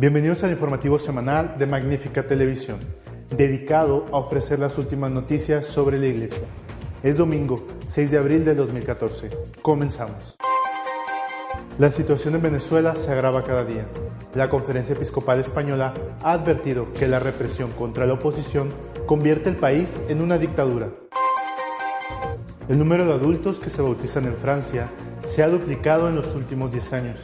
Bienvenidos al informativo semanal de Magnífica Televisión, dedicado a ofrecer las últimas noticias sobre la Iglesia. Es domingo, 6 de abril de 2014. Comenzamos. La situación en Venezuela se agrava cada día. La Conferencia Episcopal Española ha advertido que la represión contra la oposición convierte el país en una dictadura. El número de adultos que se bautizan en Francia se ha duplicado en los últimos 10 años.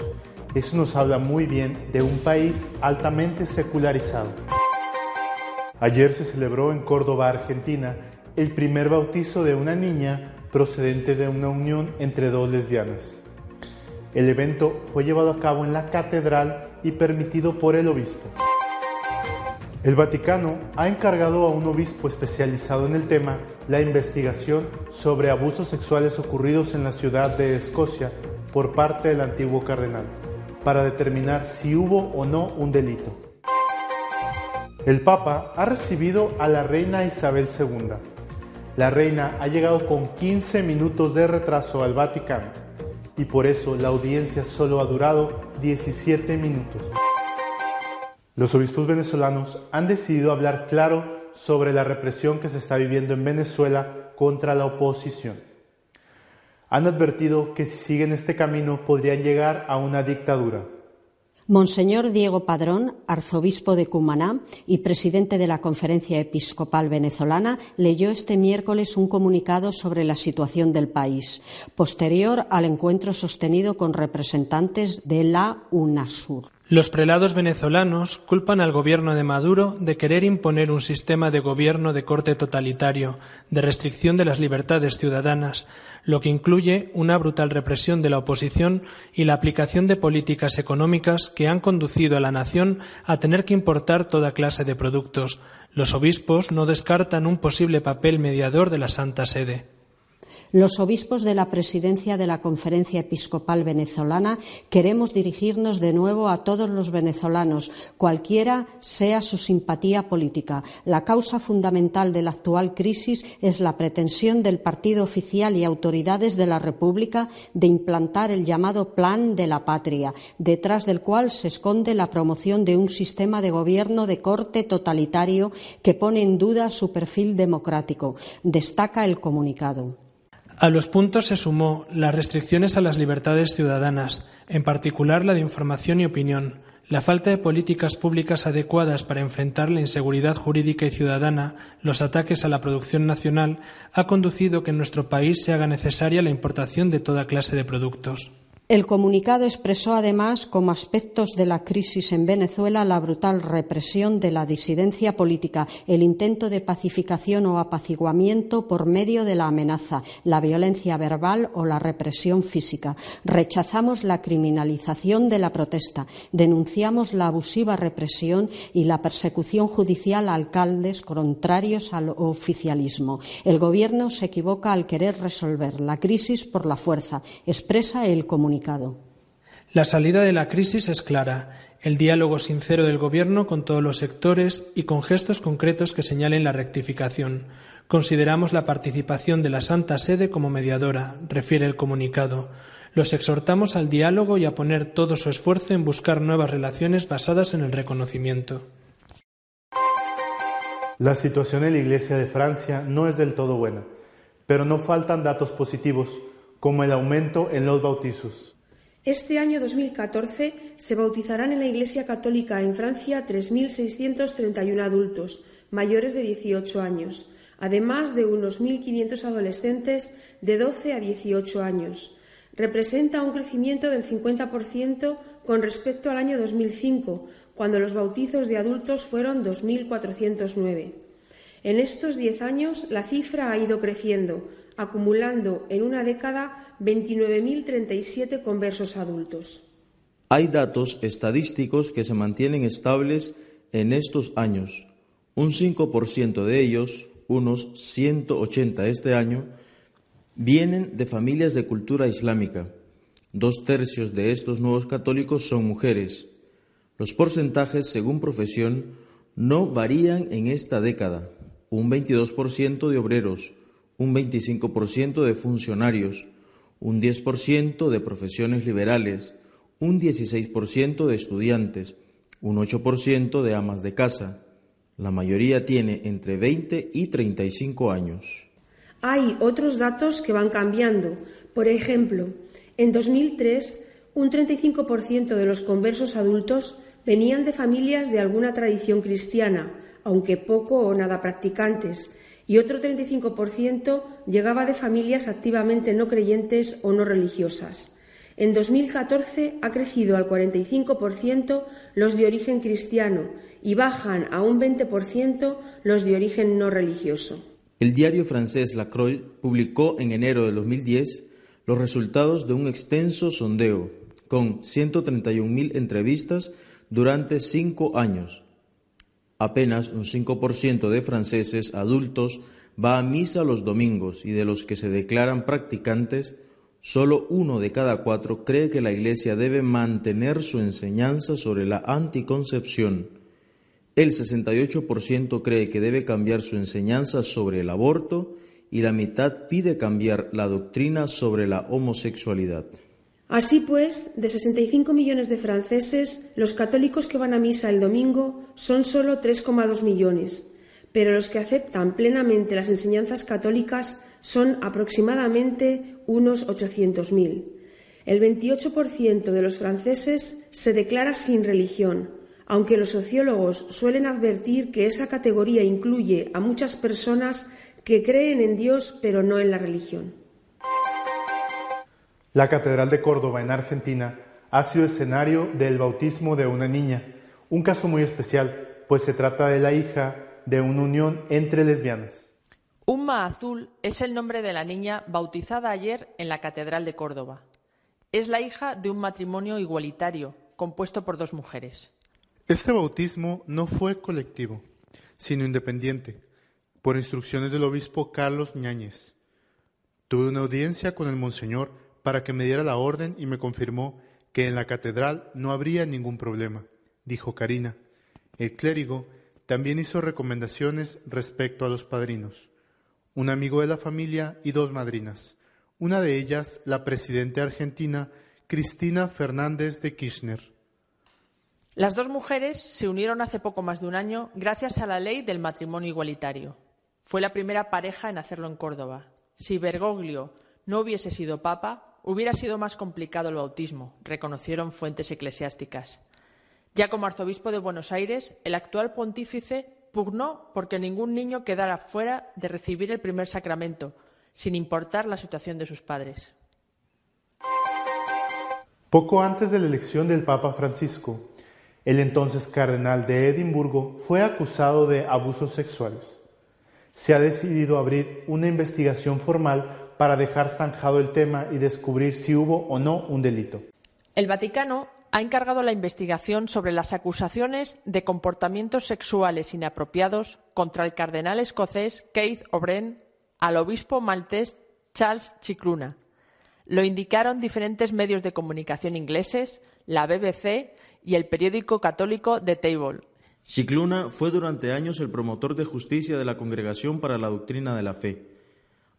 Eso nos habla muy bien de un país altamente secularizado. Ayer se celebró en Córdoba, Argentina, el primer bautizo de una niña procedente de una unión entre dos lesbianas. El evento fue llevado a cabo en la catedral y permitido por el obispo. El Vaticano ha encargado a un obispo especializado en el tema la investigación sobre abusos sexuales ocurridos en la ciudad de Escocia por parte del antiguo cardenal, para determinar si hubo o no un delito. El Papa ha recibido a la reina Isabel II. La reina ha llegado con 15 minutos de retraso al Vaticano y por eso la audiencia solo ha durado 17 minutos. Los obispos venezolanos han decidido hablar claro sobre la represión que se está viviendo en Venezuela contra la oposición. Han advertido que si siguen este camino podrían llegar a una dictadura. Monseñor Diego Padrón, arzobispo de Cumaná y presidente de la Conferencia Episcopal Venezolana, leyó este miércoles un comunicado sobre la situación del país, posterior al encuentro sostenido con representantes de la UNASUR. Los prelados venezolanos culpan al gobierno de Maduro de querer imponer un sistema de gobierno de corte totalitario, de restricción de las libertades ciudadanas, lo que incluye una brutal represión de la oposición y la aplicación de políticas económicas que han conducido a la nación a tener que importar toda clase de productos. Los obispos no descartan un posible papel mediador de la Santa Sede. Los obispos de la presidencia de la Conferencia Episcopal Venezolana queremos dirigirnos de nuevo a todos los venezolanos, cualquiera sea su simpatía política. La causa fundamental de la actual crisis es la pretensión del partido oficial y autoridades de la República de implantar el llamado Plan de la Patria, detrás del cual se esconde la promoción de un sistema de gobierno de corte totalitario que pone en duda su perfil democrático, destaca el comunicado. A los puntos se sumó las restricciones a las libertades ciudadanas, en particular la de información y opinión, la falta de políticas públicas adecuadas para enfrentar la inseguridad jurídica y ciudadana, los ataques a la producción nacional, ha conducido que en nuestro país se haga necesaria la importación de toda clase de productos. El comunicado expresó además como aspectos de la crisis en Venezuela la brutal represión de la disidencia política, el intento de pacificación o apaciguamiento por medio de la amenaza, la violencia verbal o la represión física. Rechazamos la criminalización de la protesta, denunciamos la abusiva represión y la persecución judicial a alcaldes contrarios al oficialismo. El Gobierno se equivoca al querer resolver la crisis por la fuerza, expresa el comunicado. La salida de la crisis es clara, el diálogo sincero del Gobierno con todos los sectores y con gestos concretos que señalen la rectificación. Consideramos la participación de la Santa Sede como mediadora, refiere el comunicado. Los exhortamos al diálogo y a poner todo su esfuerzo en buscar nuevas relaciones basadas en el reconocimiento. La situación en la Iglesia de Francia no es del todo buena, pero no faltan datos positivos, como el aumento en los bautizos. Este año 2014 se bautizarán en la Iglesia Católica en Francia 3.631 adultos mayores de 18 años, además de unos 1.500 adolescentes de 12 a 18 años. Representa un crecimiento del 50% con respecto al año 2005, cuando los bautizos de adultos fueron 2.409. En estos diez años la cifra ha ido creciendo, acumulando en una década 29.037 conversos adultos. Hay datos estadísticos que se mantienen estables en estos años. Un 5% de ellos, unos 180 este año, vienen de familias de cultura islámica. Dos tercios de estos nuevos católicos son mujeres. Los porcentajes, según profesión, no varían en esta década. Un 22% de obreros, un 25% de funcionarios, un 10% de profesiones liberales, un 16% de estudiantes, un 8% de amas de casa. La mayoría tiene entre 20 y 35 años. Hay otros datos que van cambiando. Por ejemplo, en 2003, un 35% de los conversos adultos venían de familias de alguna tradición cristiana, aunque poco o nada practicantes, y otro 35% llegaba de familias activamente no creyentes o no religiosas. En 2014 ha crecido al 45% los de origen cristiano y bajan a un 20% los de origen no religioso. El diario francés La Croix publicó en enero de 2010 los resultados de un extenso sondeo con 131.000 entrevistas durante cinco años. Apenas un 5% de franceses adultos va a misa los domingos y de los que se declaran practicantes, Solo uno de cada cuatro cree que la Iglesia debe mantener su enseñanza sobre la anticoncepción. El 68% cree que debe cambiar su enseñanza sobre el aborto y la mitad pide cambiar la doctrina sobre la homosexualidad. Así pues, de 65 millones de franceses, los católicos que van a misa el domingo son solo 3,2 millones, pero los que aceptan plenamente las enseñanzas católicas son aproximadamente unos 800.000. El 28% de los franceses se declara sin religión, aunque los sociólogos suelen advertir que esa categoría incluye a muchas personas que creen en Dios pero no en la religión. La Catedral de Córdoba en Argentina ha sido escenario del bautismo de una niña, un caso muy especial, pues se trata de la hija de una unión entre lesbianas. Umma Azul es el nombre de la niña bautizada ayer en la Catedral de Córdoba. Es la hija de un matrimonio igualitario compuesto por dos mujeres. Este bautismo no fue colectivo, sino independiente, por instrucciones del obispo Carlos Ñáñez. Tuve una audiencia con el monseñor para que me diera la orden y me confirmó que en la catedral no habría ningún problema, dijo Karina. El clérigo también hizo recomendaciones respecto a los padrinos un amigo de la familia y dos madrinas. Una de ellas, la presidenta argentina Cristina Fernández de Kirchner. Las dos mujeres se unieron hace poco más de un año gracias a la ley del matrimonio igualitario. Fue la primera pareja en hacerlo en Córdoba. Si Bergoglio no hubiese sido papa, hubiera sido más complicado el bautismo, reconocieron fuentes eclesiásticas. Ya como arzobispo de Buenos Aires, el actual pontífice pugnó porque ningún niño quedara fuera de recibir el primer sacramento, sin importar la situación de sus padres. Poco antes de la elección del Papa Francisco, el entonces cardenal de Edimburgo fue acusado de abusos sexuales. Se ha decidido abrir una investigación formal para dejar zanjado el tema y descubrir si hubo o no un delito. El Vaticano ha encargado la investigación sobre las acusaciones de comportamientos sexuales inapropiados contra el cardenal escocés Keith O'Brien al obispo maltés Charles Chicluna. Lo indicaron diferentes medios de comunicación ingleses, la BBC y el periódico católico The Table. Chicluna fue durante años el promotor de justicia de la Congregación para la Doctrina de la Fe,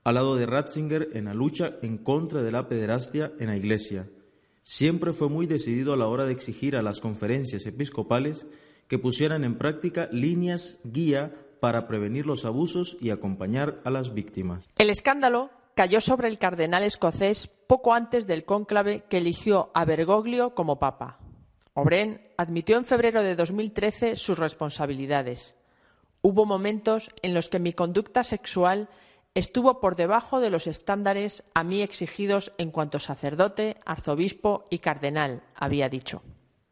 al lado de Ratzinger en la lucha en contra de la pederastia en la Iglesia Siempre fue muy decidido a la hora de exigir a las conferencias episcopales que pusieran en práctica líneas guía para prevenir los abusos y acompañar a las víctimas. El escándalo cayó sobre el cardenal escocés poco antes del cónclave que eligió a Bergoglio como papa. Obren admitió en febrero de 2013 sus responsabilidades. Hubo momentos en los que mi conducta sexual estuvo por debajo de los estándares a mí exigidos en cuanto sacerdote, arzobispo y cardenal, había dicho.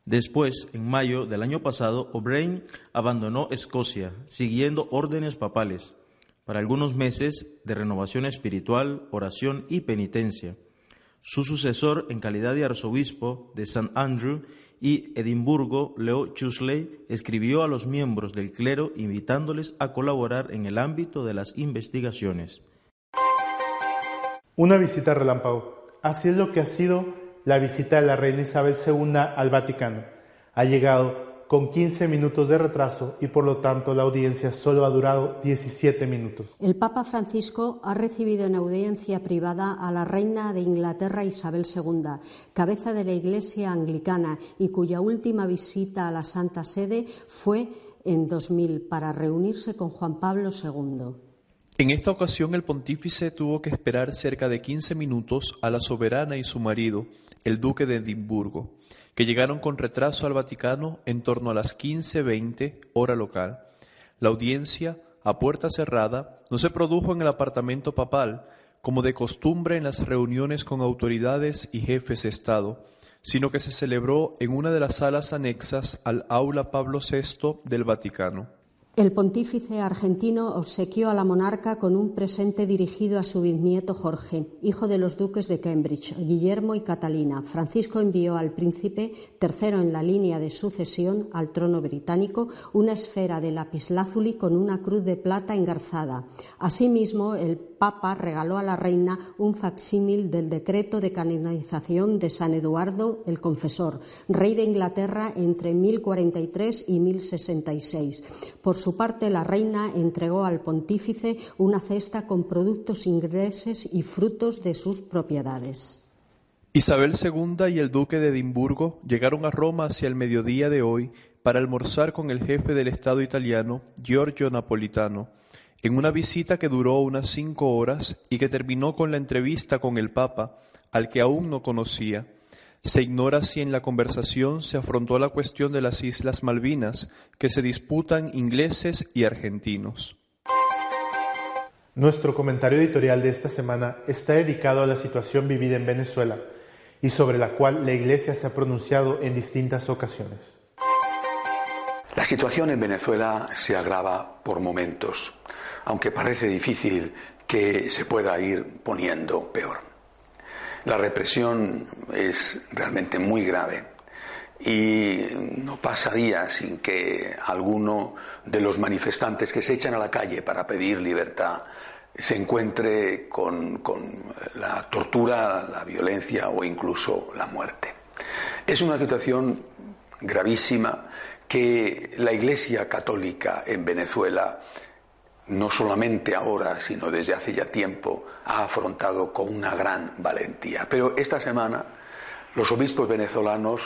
Después, en mayo del año pasado, O'Brien abandonó Escocia, siguiendo órdenes papales, para algunos meses de renovación espiritual, oración y penitencia. Su sucesor en calidad de arzobispo de St. Andrew y Edimburgo, Leo Chusley, escribió a los miembros del clero invitándoles a colaborar en el ámbito de las investigaciones. Una visita relámpago. Así es lo que ha sido la visita de la reina Isabel II al Vaticano. Ha llegado con 15 minutos de retraso y por lo tanto la audiencia solo ha durado 17 minutos. El Papa Francisco ha recibido en audiencia privada a la reina de Inglaterra Isabel II, cabeza de la Iglesia anglicana y cuya última visita a la Santa Sede fue en 2000 para reunirse con Juan Pablo II. En esta ocasión el pontífice tuvo que esperar cerca de 15 minutos a la soberana y su marido, el duque de Edimburgo, que llegaron con retraso al Vaticano en torno a las 15.20 hora local. La audiencia, a puerta cerrada, no se produjo en el apartamento papal, como de costumbre en las reuniones con autoridades y jefes de Estado, sino que se celebró en una de las salas anexas al aula Pablo VI del Vaticano. El pontífice argentino obsequió a la monarca con un presente dirigido a su bisnieto Jorge, hijo de los duques de Cambridge, Guillermo y Catalina. Francisco envió al príncipe, tercero en la línea de sucesión al trono británico, una esfera de lapislázuli con una cruz de plata engarzada. Asimismo, el Papa regaló a la reina un facsímil del decreto de canonización de San Eduardo el Confesor, rey de Inglaterra entre 1043 y 1066. Por su parte, la reina entregó al pontífice una cesta con productos ingleses y frutos de sus propiedades. Isabel II y el duque de Edimburgo llegaron a Roma hacia el mediodía de hoy para almorzar con el jefe del Estado italiano, Giorgio Napolitano, en una visita que duró unas cinco horas y que terminó con la entrevista con el Papa, al que aún no conocía. Se ignora si en la conversación se afrontó la cuestión de las Islas Malvinas, que se disputan ingleses y argentinos. Nuestro comentario editorial de esta semana está dedicado a la situación vivida en Venezuela y sobre la cual la Iglesia se ha pronunciado en distintas ocasiones. La situación en Venezuela se agrava por momentos aunque parece difícil que se pueda ir poniendo peor. La represión es realmente muy grave y no pasa día sin que alguno de los manifestantes que se echan a la calle para pedir libertad se encuentre con, la tortura, la violencia o incluso la muerte. Es una situación gravísima que la Iglesia Católica en Venezuela no solamente ahora, sino desde hace ya tiempo, ha afrontado con una gran valentía. Pero esta semana los obispos venezolanos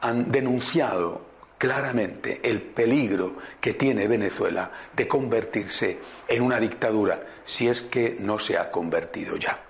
han denunciado claramente el peligro que tiene Venezuela de convertirse en una dictadura, si es que no se ha convertido ya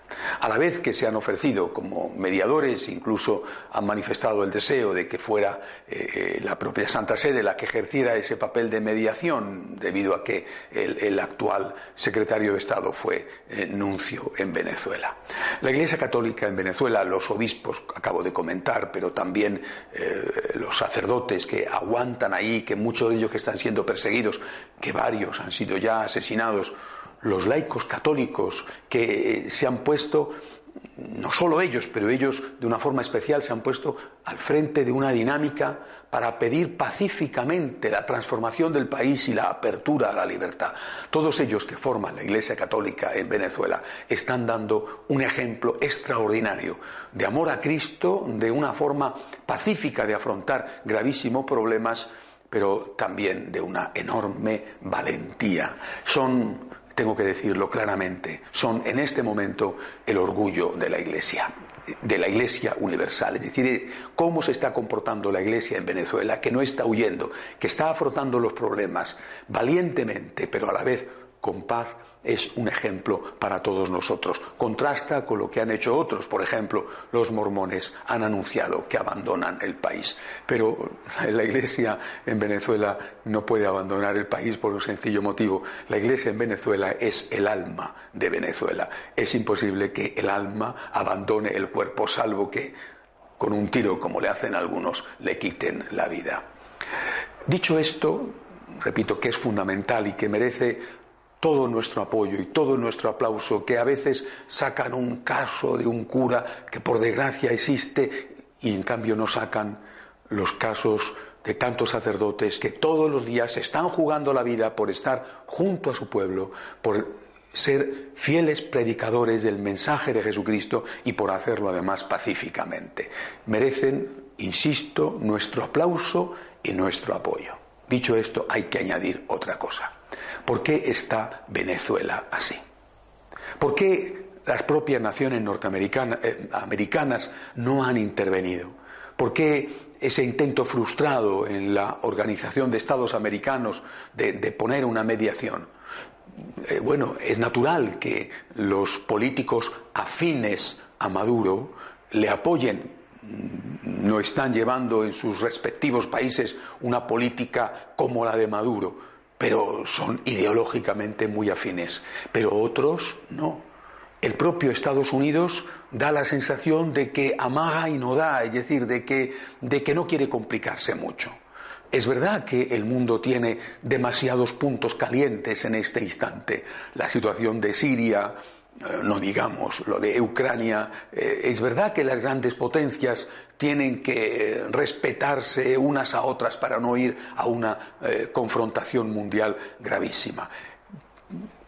a la vez que se han ofrecido como mediadores, incluso han manifestado el deseo de que fuera eh, la propia Santa Sede la que ejerciera ese papel de mediación, debido a que el, actual secretario de Estado fue eh, nuncio en Venezuela. La Iglesia Católica en Venezuela, los obispos, acabo de comentar, pero también eh, los sacerdotes que aguantan ahí, que muchos de ellos que están siendo perseguidos, que varios han sido ya asesinados, los laicos católicos que se han puesto, no solo ellos, pero ellos de una forma especial se han puesto al frente de una dinámica para pedir pacíficamente la transformación del país y la apertura a la libertad. Todos ellos que forman la Iglesia Católica en Venezuela están dando un ejemplo extraordinario de amor a Cristo, de una forma pacífica de afrontar gravísimos problemas pero también de una enorme valentía. Son tengo que decirlo claramente, son en este momento el orgullo de la Iglesia, de la Iglesia universal. Es decir, cómo se está comportando la Iglesia en Venezuela, que no está huyendo, que está afrontando los problemas valientemente, pero a la vez con paz es un ejemplo para todos nosotros. Contrasta con lo que han hecho otros. Por ejemplo, los mormones han anunciado que abandonan el país. Pero la Iglesia en Venezuela no puede abandonar el país por un sencillo motivo. La Iglesia en Venezuela es el alma de Venezuela. Es imposible que el alma abandone el cuerpo, salvo que con un tiro, como le hacen algunos, le quiten la vida. Dicho esto, repito que es fundamental y que merece todo nuestro apoyo y todo nuestro aplauso, que a veces sacan un caso de un cura que por desgracia existe y en cambio no sacan los casos de tantos sacerdotes que todos los días están jugando la vida por estar junto a su pueblo, por ser fieles predicadores del mensaje de Jesucristo y por hacerlo además pacíficamente. Merecen, insisto, nuestro aplauso y nuestro apoyo. Dicho esto, hay que añadir otra cosa. ¿Por qué está Venezuela así? ¿Por qué las propias naciones norteamericanas eh, no han intervenido? ¿Por qué ese intento frustrado en la Organización de Estados Americanos de, poner una mediación? Eh, bueno, es natural que los políticos afines a Maduro le apoyen. No están llevando en sus respectivos países una política como la de Maduro pero son ideológicamente muy afines, pero otros no. El propio Estados Unidos da la sensación de que amaga y no da, es decir, de que, de que no quiere complicarse mucho. Es verdad que el mundo tiene demasiados puntos calientes en este instante. La situación de Siria, no digamos lo de Ucrania, eh, es verdad que las grandes potencias tienen que respetarse unas a otras para no ir a una eh, confrontación mundial gravísima.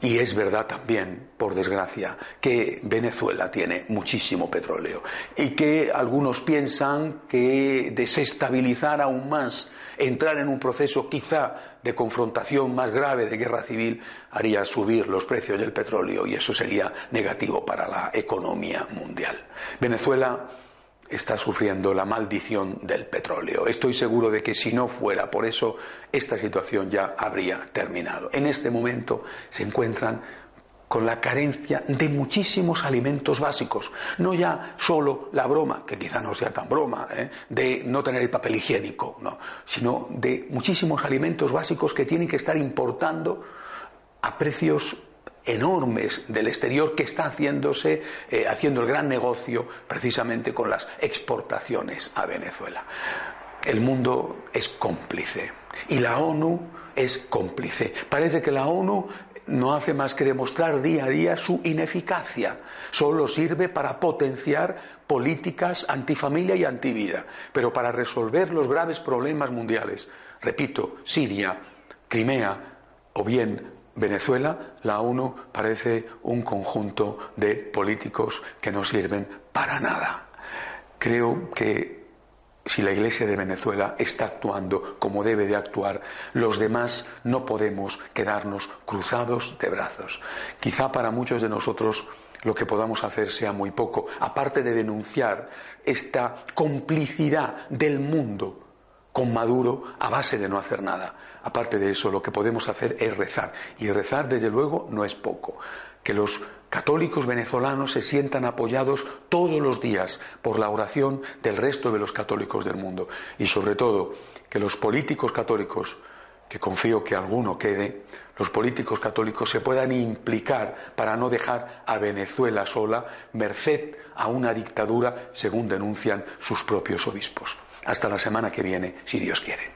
Y es verdad también, por desgracia, que Venezuela tiene muchísimo petróleo y que algunos piensan que desestabilizar aún más, entrar en un proceso quizá de confrontación más grave de guerra civil, haría subir los precios del petróleo y eso sería negativo para la economía mundial. Venezuela está sufriendo la maldición del petróleo. Estoy seguro de que si no fuera por eso, esta situación ya habría terminado. En este momento se encuentran con la carencia de muchísimos alimentos básicos. No ya solo la broma, que quizá no sea tan broma, ¿eh? de no tener el papel higiénico, no, sino de muchísimos alimentos básicos que tienen que estar importando a precios enormes del exterior que está haciéndose, eh, haciendo el gran negocio precisamente con las exportaciones a Venezuela. El mundo es cómplice y la ONU es cómplice. Parece que la ONU no hace más que demostrar día a día su ineficacia. Solo sirve para potenciar políticas antifamilia y antivida. Pero para resolver los graves problemas mundiales, repito, Siria, Crimea o bien Venezuela, la ONU parece un conjunto de políticos que no sirven para nada. Creo que si la Iglesia de Venezuela está actuando como debe de actuar, los demás no podemos quedarnos cruzados de brazos. Quizá para muchos de nosotros lo que podamos hacer sea muy poco, aparte de denunciar esta complicidad del mundo con Maduro a base de no hacer nada. Aparte de eso, lo que podemos hacer es rezar. Y rezar, desde luego, no es poco. Que los católicos venezolanos se sientan apoyados todos los días por la oración del resto de los católicos del mundo. Y sobre todo, que los políticos católicos, que confío que alguno quede, los políticos católicos se puedan implicar para no dejar a Venezuela sola, merced a una dictadura, según denuncian sus propios obispos. Hasta la semana que viene, si Dios quiere.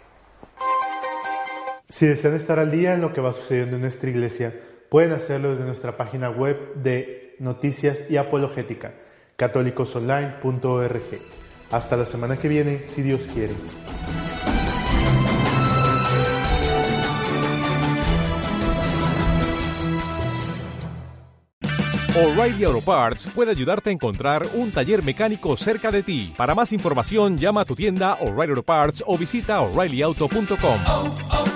Si desean estar al día en lo que va sucediendo en nuestra iglesia, pueden hacerlo desde nuestra página web de Noticias y Apologética, católicosonline.org. Hasta la semana que viene, si Dios quiere. O'Reilly Auto Parts puede ayudarte a encontrar un taller mecánico cerca de ti. Para más información, llama a tu tienda O'Reilly Auto Parts o visita oreillyauto.com.